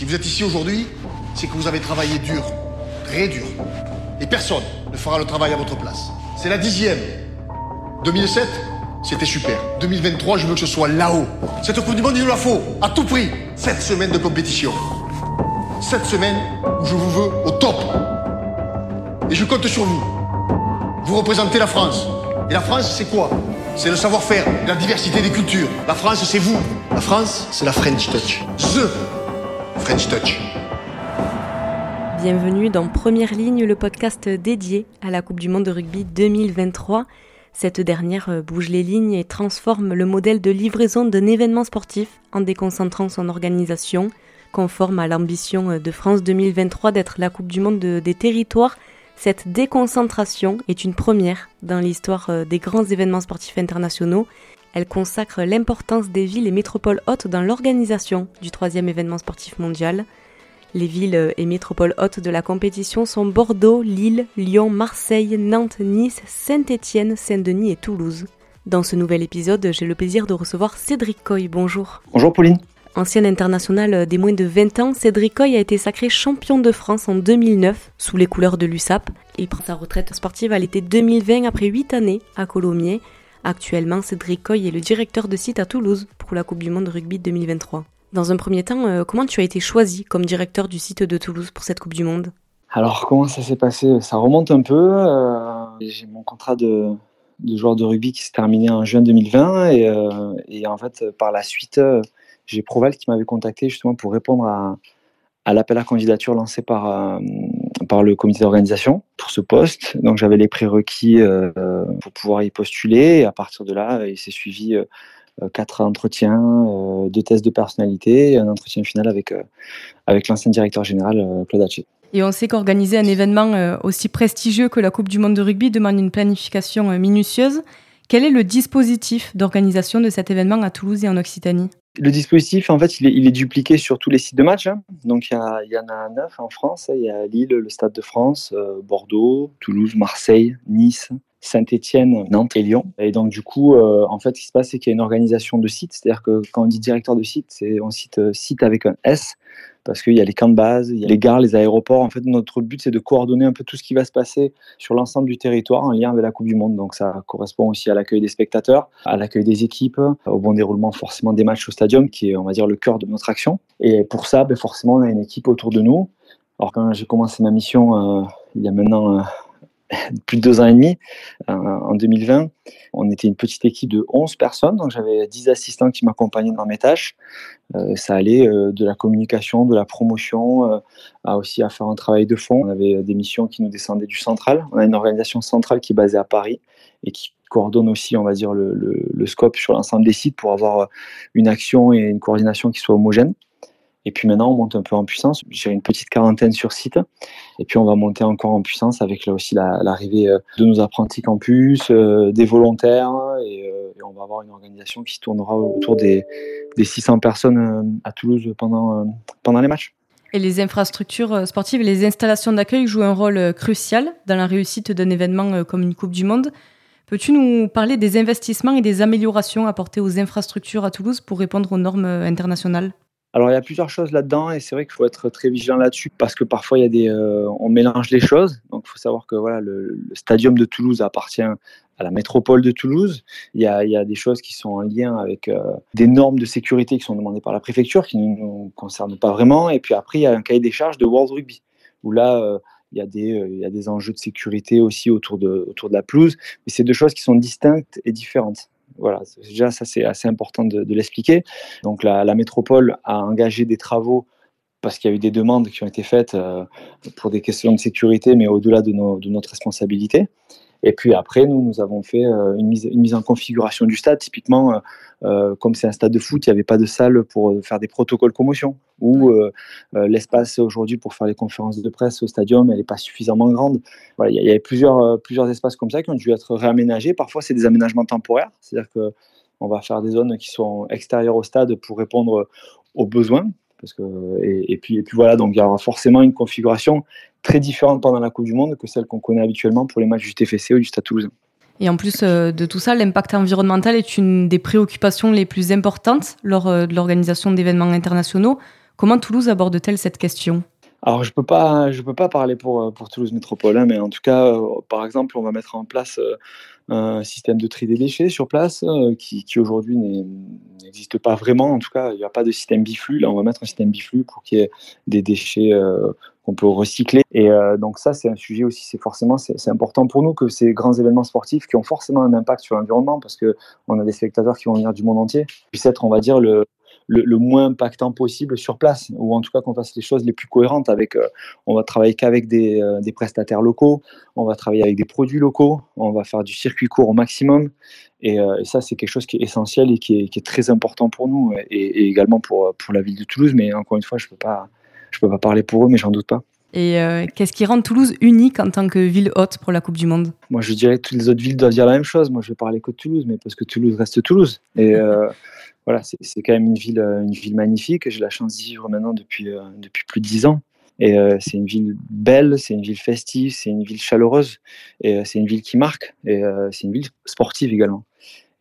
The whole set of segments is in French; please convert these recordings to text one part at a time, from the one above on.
Si vous êtes ici aujourd'hui, c'est que vous avez travaillé dur, très dur. Et personne ne fera le travail à votre place. C'est la dixième. 2007, c'était super. 2023, je veux que ce soit là-haut. Cette Coupe du Monde, il nous la faut, à tout prix. Sept semaines de compétition. Sept semaines où je vous veux au top. Et je compte sur vous. Vous représentez la France. Et la France, c'est quoi? C'est le savoir-faire, la diversité des cultures. La France, c'est vous. La France, c'est la French Touch. The French Touch. Bienvenue dans Première Ligne, le podcast dédié à la Coupe du Monde de rugby 2023. Cette dernière euh, bouge les lignes et transforme le modèle de livraison d'un événement sportif en déconcentrant son organisation, conforme à l'ambition euh, de France 2023 d'être la Coupe du Monde des territoires. Cette déconcentration est une première dans l'histoire euh, des grands événements sportifs internationaux. Elle consacre l'importance des villes et métropoles hautes dans l'organisation du troisième événement sportif mondial. Les villes et métropoles hautes de la compétition sont Bordeaux, Lille, Lyon, Marseille, Nantes, Nice, Saint-Étienne, Saint-Denis et Toulouse. Dans ce nouvel épisode, j'ai le plaisir de recevoir Cédric Coy. Bonjour. Bonjour Pauline. Ancien international des moins de 20 ans, Cédric Coy a été sacré champion de France en 2009 sous les couleurs de l'USAP. Il prend sa retraite sportive à l'été 2020 après 8 années à Colomiers. Actuellement, Cédric Coy est le directeur de site à Toulouse pour la Coupe du Monde de rugby 2023. Dans un premier temps, euh, comment tu as été choisi comme directeur du site de Toulouse pour cette Coupe du Monde? Alors, comment ça s'est passé? Ça remonte un peu. Euh, j'ai mon contrat de, joueur de rugby qui s'est terminé en juin 2020. Euh, et, en fait, par la suite, j'ai Proval qui m'avait contacté justement pour répondre à, l'appel à candidature lancé par, par le comité d'organisation pour ce poste. Donc, j'avais les prérequis pour pouvoir y postuler. Et à partir de là, il s'est suivi euh, quatre entretiens, euh, deux tests de personnalité et un entretien final avec, euh, avec l'ancien directeur général Claude Haché. Et on sait qu'organiser un événement aussi prestigieux que la Coupe du Monde de rugby demande une planification minutieuse. Quel est le dispositif d'organisation de cet événement à Toulouse et en Occitanie? Le dispositif, en fait, il est, dupliqué sur tous les sites de match. Hein. Donc, il y, en a neuf en France. Il y a Lille, le Stade de France, Bordeaux, Toulouse, Marseille, Nice, Saint-Étienne, Nantes et Lyon. Et donc du coup, euh, en fait, ce qui se passe, c'est qu'il y a une organisation de site. C'est-à-dire que quand on dit directeur de site, c'est on cite euh, site avec un S parce qu'il y a les camps de base, il y a les gares, les aéroports. En fait, notre but, c'est de coordonner un peu tout ce qui va se passer sur l'ensemble du territoire en lien avec la Coupe du Monde. Donc ça correspond aussi à l'accueil des spectateurs, à l'accueil des équipes, au bon déroulement forcément des matchs au stadium, qui est, on va dire, le cœur de notre action. Et pour ça, ben, forcément, on a une équipe autour de nous. Alors quand j'ai commencé ma mission, euh, il y a maintenant plus de deux ans et demi, euh, en 2020. On était une petite équipe de 11 personnes, donc j'avais 10 assistants qui m'accompagnaient dans mes tâches. Euh, ça allait euh, de la communication, de la promotion, à aussi à faire un travail de fond. On avait des missions qui nous descendaient du central. On a une organisation centrale qui est basée à Paris et qui coordonne aussi, on va dire, le, le scope sur l'ensemble des sites pour avoir une action et une coordination qui soit homogène. Et puis maintenant, on monte un peu en puissance. J'ai une petite quarantaine sur site. Et puis, on va monter encore en puissance avec là aussi l'arrivée euh, de nos apprentis campus, euh, des volontaires. Euh, et, on va avoir une organisation qui se tournera autour des, des 600 personnes à Toulouse pendant, pendant les matchs. Et les infrastructures sportives et les installations d'accueil jouent un rôle crucial dans la réussite d'un événement comme une Coupe du Monde. Peux-tu nous parler des investissements et des améliorations apportées aux infrastructures à Toulouse pour répondre aux normes internationales? Alors il y a plusieurs choses là-dedans et c'est vrai qu'il faut être très vigilant là-dessus parce que parfois il y a des, euh, on mélange les choses. Donc il faut savoir que voilà le, stadium de Toulouse appartient à la métropole de Toulouse. Il y a, il y a des choses qui sont en lien avec euh, des normes de sécurité qui sont demandées par la préfecture qui ne nous concernent pas vraiment. Et puis après il y a un cahier des charges de World Rugby où là euh, il y, a des, il y a des enjeux de sécurité aussi autour de, autour de la pelouse. Mais c'est deux choses qui sont distinctes et différentes. Voilà, déjà ça c'est assez important de, l'expliquer. Donc la, métropole a engagé des travaux parce qu'il y a eu des demandes qui ont été faites euh, pour des questions de sécurité, mais au-delà de, de, notre responsabilité. Et puis après, nous, nous avons fait euh, une mise, une mise en configuration du stade. Typiquement, euh, euh, comme c'est un stade de foot, il n'y avait pas de salle pour faire des protocoles commotion. Ou l'espace aujourd'hui pour faire les conférences de presse au stadium, elle n'est pas suffisamment grande. Voilà, il y avait plusieurs, plusieurs espaces comme ça qui ont dû être réaménagés. Parfois, c'est des aménagements temporaires, c'est-à-dire que on va faire des zones qui sont extérieures au stade pour répondre aux besoins. Et puis voilà, donc il y aura forcément une configuration très différente pendant la Coupe du Monde que celle qu'on connaît habituellement pour les matchs du TFC ou du Stade Toulousain. Et en plus euh, de tout ça, l'impact environnemental est une des préoccupations les plus importantes lors euh, de l'organisation d'événements internationaux. Comment Toulouse aborde-t-elle cette question? Alors je peux peux pas parler pour pour Toulouse Métropole, hein, mais en tout cas, par exemple, on va mettre en place un système de tri des déchets sur place qui, aujourd'hui n'existe pas vraiment. En tout cas, il n'y a pas de système biflux. Là, on va mettre un système biflux pour qu'il y ait des déchets qu'on peut recycler. Et donc ça, c'est un sujet aussi. C'est forcément important pour nous que ces grands événements sportifs qui ont forcément un impact sur l'environnement parce que on a des spectateurs qui vont venir du monde entier puissent être, on va dire, le le, moins impactant possible sur place, ou en tout cas qu'on fasse les choses les plus cohérentes. Avec, euh, on va travailler qu'avec des, euh, des, prestataires locaux, on va travailler avec des produits locaux, on va faire du circuit court au maximum. Et, euh, ça, c'est quelque chose qui est essentiel et qui est, qui est très important pour nous et, également pour, pour la ville de Toulouse. Mais encore une fois, je ne peux, pas, je peux pas parler pour eux, mais j'en doute pas. Et qu'est-ce qui rend Toulouse unique en tant que ville haute pour la Coupe du Monde? Moi, je dirais que toutes les autres villes doivent dire la même chose. Moi, je vais parler que de Toulouse, mais parce que Toulouse reste Toulouse. Et voilà, c'est quand même une ville, euh, une ville magnifique. J'ai la chance d'y vivre maintenant depuis, euh, depuis plus de dix ans. Et euh, c'est une ville belle, c'est une ville festive, c'est une ville chaleureuse, et c'est une ville qui marque, et c'est une ville sportive également.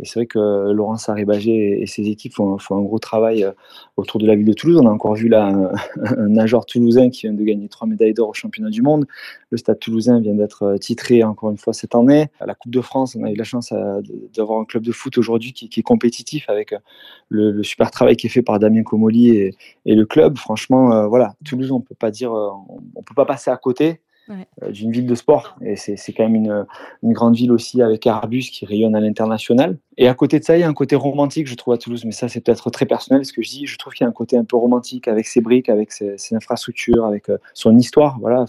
Et c'est vrai que Laurence Saribagé et ses équipes font, un gros travail euh, autour de la ville de Toulouse. On a encore vu là un, nageur toulousain qui vient de gagner trois médailles d'or au championnat du monde. Le stade toulousain vient d'être euh, titré encore une fois cette année. À la Coupe de France, on a eu la chance euh, d'avoir un club de foot aujourd'hui qui, est compétitif avec le, super travail qui est fait par Damien Comoli et, le club. Franchement, voilà, Toulouse, on peut pas dire, on peut pas passer à côté. Euh, d'une ville de sport. Et c'est quand même une, une, grande ville aussi avec Airbus qui rayonne à l'international. Et à côté de ça, il y a un côté romantique, je trouve, à Toulouse. Mais ça, c'est peut-être très personnel ce que je dis. Je trouve qu'il y a un côté un peu romantique avec ses briques, avec ses, infrastructures, avec euh, son histoire. Voilà.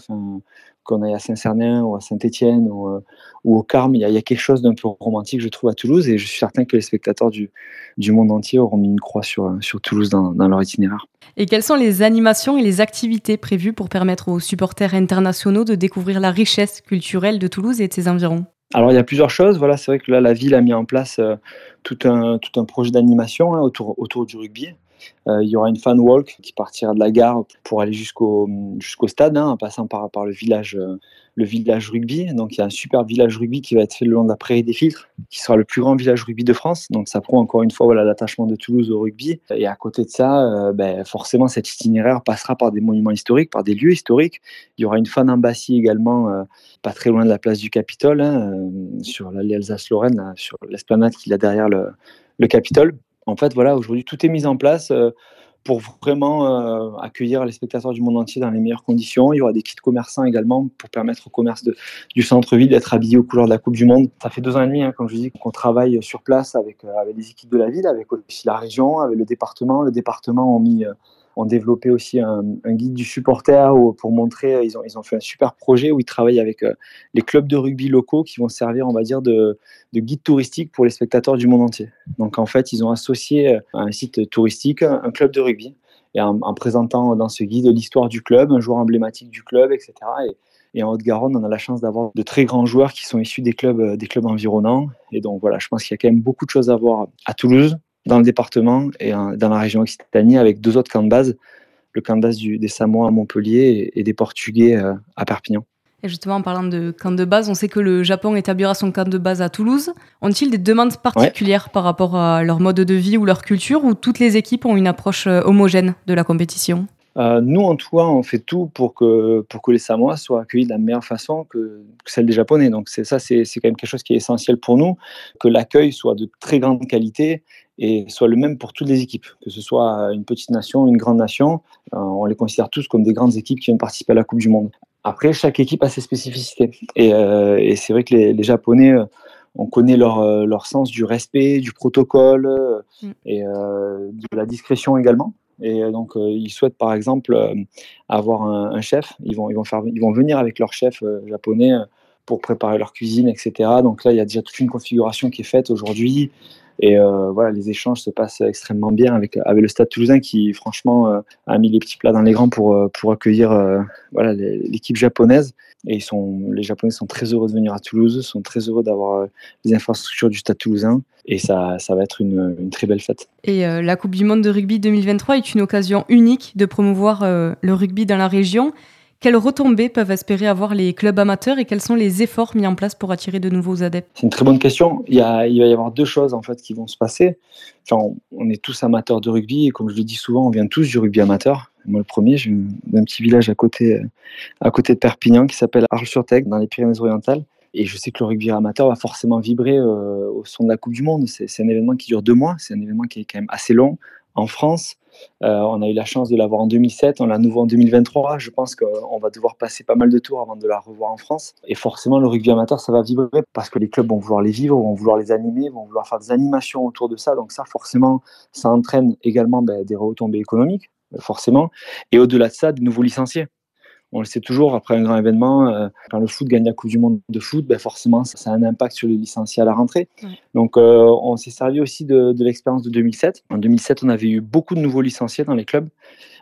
Qu'on aille à Saint-Cernin ou à Saint-Étienne ou, euh, ou, au Carme, il y, a, il y, a, quelque chose d'un peu romantique, je trouve, à Toulouse. Et je suis certain que les spectateurs du, du monde entier auront mis une croix sur, sur Toulouse dans, dans leur itinéraire. Et quelles sont les animations et les activités prévues pour permettre aux supporters internationaux de découvrir la richesse culturelle de Toulouse et de ses environs? Alors il y a plusieurs choses. Voilà, c'est vrai que là la ville a mis en place euh, tout un tout un projet d'animation hein, autour autour du rugby. Euh, il y aura une fan walk qui partira de la gare pour aller jusqu'au stade, hein, en passant par, le village euh, le village rugby. Donc il y a un super village rugby qui va être fait le long de la prairie des filtres, qui sera le plus grand village rugby de France. Donc ça prouve encore une fois l'attachement de Toulouse au rugby. Et à côté de ça, euh, ben, forcément cet itinéraire passera par des monuments historiques, par des lieux historiques. Il y aura une fan embassy également, pas très loin de la place du Capitole, hein, sur l'allée Alsace-Lorraine, sur l'esplanade qu'il a derrière le, le Capitole en fait, voilà, aujourd'hui, tout est mis en place euh, pour vraiment euh, accueillir les spectateurs du monde entier dans les meilleures conditions. Il y aura des kits commerçants également pour permettre au commerce du centre-ville d'être habillé aux couleurs de la Coupe du Monde. Ça fait deux ans et demi, hein, comme je dis, qu'on travaille sur place avec, euh, avec les équipes de la ville, avec aussi la région, avec le département. Le département a mis ont développé aussi un, guide du supporter pour montrer, euh, ils ont, ils ont fait un super projet où ils travaillent avec euh, les clubs de rugby locaux qui vont servir, on va dire, de, de guide touristique pour les spectateurs du monde entier. Donc en fait, ils ont associé euh, à un site touristique un club de rugby et en, présentant dans ce guide l'histoire du club, un joueur emblématique du club, etc. Et, et en Haute-Garonne, on a la chance d'avoir de très grands joueurs qui sont issus des clubs, des clubs environnants. Et donc voilà, je pense qu'il y a quand même beaucoup de choses à voir à Toulouse, dans le département et dans la région Occitanie avec deux autres camps de base, le camp de base des Samoa à Montpellier et, des Portugais euh, à Perpignan. Et justement, en parlant de camp de base, on sait que le Japon établira son camp de base à Toulouse. Ont-ils des demandes particulières par rapport à leur mode de vie ou leur culture, ou toutes les équipes ont une approche euh, homogène de la compétition? Euh, nous, en tout cas, on fait tout pour que, pour que les Samoa soient accueillis de la meilleure façon que, celle des Japonais. Donc, ça, c'est quand même quelque chose qui est essentiel pour nous, que l'accueil soit de très grande qualité et soit le même pour toutes les équipes, que ce soit une petite nation, une grande nation. Euh, on les considère tous comme des grandes équipes qui viennent participer à la Coupe du Monde. Après, chaque équipe a ses spécificités. Et, euh, et c'est vrai que les, les Japonais, on connaît leur, leur, sens du respect, du protocole mm. et de la discrétion également. Et euh, donc, euh, ils souhaitent par exemple euh, avoir un, chef. Ils vont, ils, vont faire, ils vont venir avec leur chef japonais pour préparer leur cuisine, etc. Donc là, il y a déjà toute une configuration qui est faite aujourd'hui. Et voilà, les échanges se passent extrêmement bien avec, avec le Stade Toulousain qui, franchement, a mis les petits plats dans les grands pour, pour accueillir voilà l'équipe japonaise. Et ils sont, les Japonais sont très heureux de venir à Toulouse, sont très heureux d'avoir les infrastructures du Stade Toulousain et ça, ça va être une, très belle fête. Et euh, la Coupe du Monde de rugby 2023 est une occasion unique de promouvoir euh, le rugby dans la région. Quelles retombées peuvent espérer avoir les clubs amateurs et quels sont les efforts mis en place pour attirer de nouveaux adeptes? C'est une très bonne question. Il, y a, va y avoir deux choses en fait qui vont se passer. On, est tous amateurs de rugby et comme je le dis souvent, on vient tous du rugby amateur. Moi, le premier, j'ai un petit village à côté, à côté de Perpignan qui s'appelle Arles-sur-Tech, dans les Pyrénées-Orientales. Et je sais que le rugby amateur va forcément vibrer euh, au son de la Coupe du Monde. C'est un événement qui dure deux mois, c'est un événement qui est quand même assez long en France. Euh, on a eu la chance de l'avoir en 2007, on l'a nouveau en 2023. Je pense qu'on va devoir passer pas mal de tours avant de la revoir en France. Et forcément, le rugby amateur, ça va vibrer parce que les clubs vont vouloir les vivre, vont vouloir les animer, vont vouloir faire des animations autour de ça. Donc ça, forcément, ça entraîne également ben, des retombées économiques, forcément. Et au-delà de ça, de nouveaux licenciés on le sait toujours, après un grand événement, euh, quand le foot gagne la Coupe du Monde de foot, ben forcément, ça, a un impact sur les licenciés à la rentrée. Donc, euh, on s'est servi aussi de, l'expérience de 2007. En 2007, on avait eu beaucoup de nouveaux licenciés dans les clubs,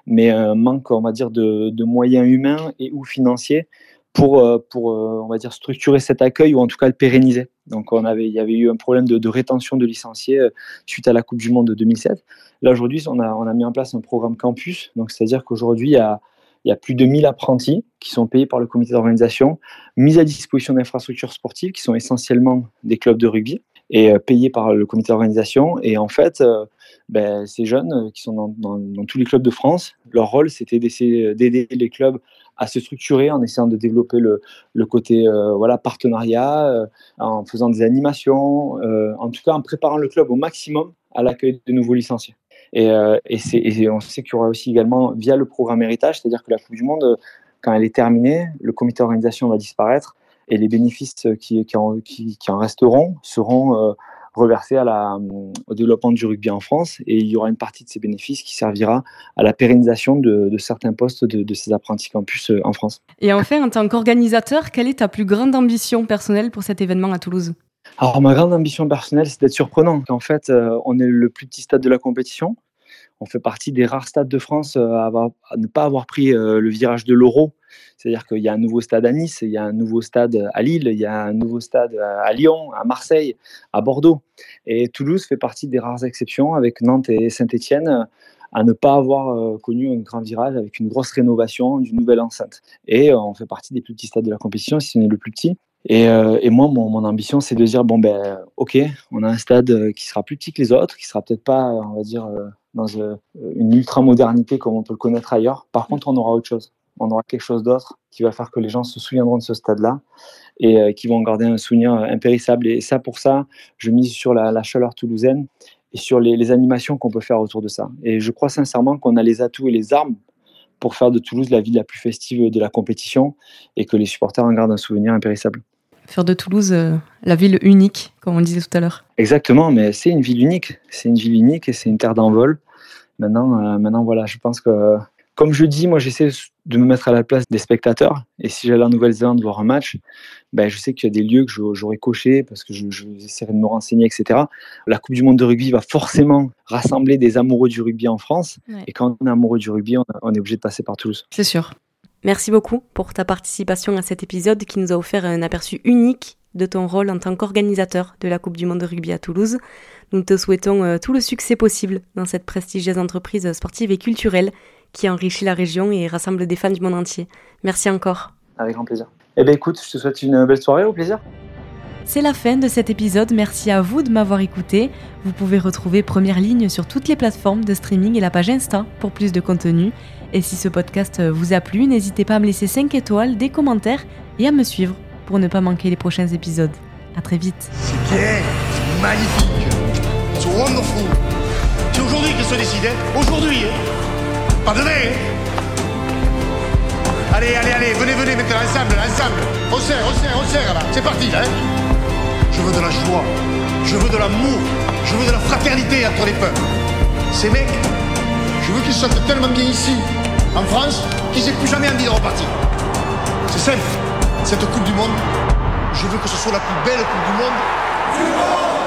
mais un manque, on va dire, de, moyens humains et ou financiers pour, euh, pour on va dire, structurer cet accueil ou en tout cas le pérenniser. Donc, on avait, il y avait eu un problème de, rétention de licenciés suite à la Coupe du Monde de 2007. Là, aujourd'hui, on a, on a mis en place un programme campus. Donc, c'est-à-dire qu'aujourd'hui, il y a il y a plus de 1000 apprentis qui sont payés par le comité d'organisation, mis à disposition d'infrastructures sportives qui sont essentiellement des clubs de rugby et euh, payés par le comité d'organisation. Et en fait, euh, ben, ces jeunes euh, qui sont dans, tous les clubs de France, leur rôle, c'était d'aider les clubs à se structurer en essayant de développer le, côté voilà, partenariat, en faisant des animations, en tout cas en préparant le club au maximum à l'accueil de nouveaux licenciés. Et, euh, et, on sait qu'il y aura aussi également, via le programme héritage, c'est-à-dire que la Coupe du Monde, quand elle est terminée, le comité d'organisation va disparaître et les bénéfices qui, qui, en, resteront seront euh, reversés à la, au développement du rugby en France et il y aura une partie de ces bénéfices qui servira à la pérennisation de, certains postes de, de, ces apprentis campus euh, en France. Et enfin, en tant qu'organisateur, quelle est ta plus grande ambition personnelle pour cet événement à Toulouse? Alors, ma grande ambition personnelle, c'est d'être surprenant. En fait, euh, on est le plus petit stade de la compétition. On fait partie des rares stades de France euh, à, ne pas avoir pris euh, le virage de l'euro. C'est-à-dire qu'il y a un nouveau stade à Nice, il y a un nouveau stade à Lille, il y a un nouveau stade à Lyon, à Marseille, à Bordeaux. Et Toulouse fait partie des rares exceptions avec Nantes et Saint-Étienne à ne pas avoir connu un grand virage avec une grosse rénovation d'une nouvelle enceinte. Et on fait partie des plus petits stades de la compétition, si ce n'est le plus petit. Et, euh, et moi, mon, mon ambition, c'est de dire bon ben, ok, on a un stade euh, qui sera plus petit que les autres, qui sera peut-être pas, on va dire, euh, dans une ultra modernité comme on peut le connaître ailleurs. Par contre, on aura autre chose. On aura quelque chose d'autre qui va faire que les gens se souviendront de ce stade-là et qui vont garder un souvenir impérissable. Et ça, pour ça, je mise sur la, la chaleur toulousaine et sur les, les animations qu'on peut faire autour de ça. Et je crois sincèrement qu'on a les atouts et les armes pour faire de Toulouse la ville la plus festive de la compétition et que les supporters en gardent un souvenir impérissable faire de Toulouse euh, la ville unique, comme on disait tout à l'heure. Exactement, mais c'est une ville unique. C'est une ville unique et c'est une terre d'envol. Maintenant, euh, maintenant, voilà, je pense que, comme je dis, moi, j'essaie de me mettre à la place des spectateurs. Et si j'allais en Nouvelle-Zélande voir un match, ben, je sais qu'il y a des lieux que j'aurais cochés parce que je, je de me renseigner, etc. La Coupe du Monde de rugby va forcément rassembler des amoureux du rugby en France. Et quand on est amoureux du rugby, on est obligé de passer par Toulouse. C'est sûr. Merci beaucoup pour ta participation à cet épisode qui nous a offert un aperçu unique de ton rôle en tant qu'organisateur de la Coupe du Monde de rugby à Toulouse. Nous te souhaitons euh, tout le succès possible dans cette prestigieuse entreprise sportive et culturelle qui enrichit la région et rassemble des fans du monde entier. Merci encore. Avec grand plaisir. Eh bien écoute, je te souhaite une belle soirée, au plaisir. C'est la fin de cet épisode, merci à vous de m'avoir écouté. Vous pouvez retrouver Première Ligne sur toutes les plateformes de streaming et la page Insta pour plus de contenu. Et si ce podcast vous a plu, n'hésitez pas à me laisser 5 étoiles, des commentaires et à me suivre pour ne pas manquer les prochains épisodes. A très vite. C'est bien, c'est magnifique, c'est wonderful. C'est aujourd'hui que se décide, hein aujourd'hui, hein pas demain. Hein allez, allez, allez, venez, venez, maintenant, ensemble, ensemble. On serre, on serre, on serre là, c'est parti. Hein je veux de la joie, je veux de l'amour, je veux de la fraternité entre les peuples. Ces mecs, je veux qu'ils sentent tellement bien ici, en France, qu'ils n'aient plus jamais envie de repartir. C'est simple. Cette Coupe du Monde, je veux que ce soit la plus belle Coupe du monde.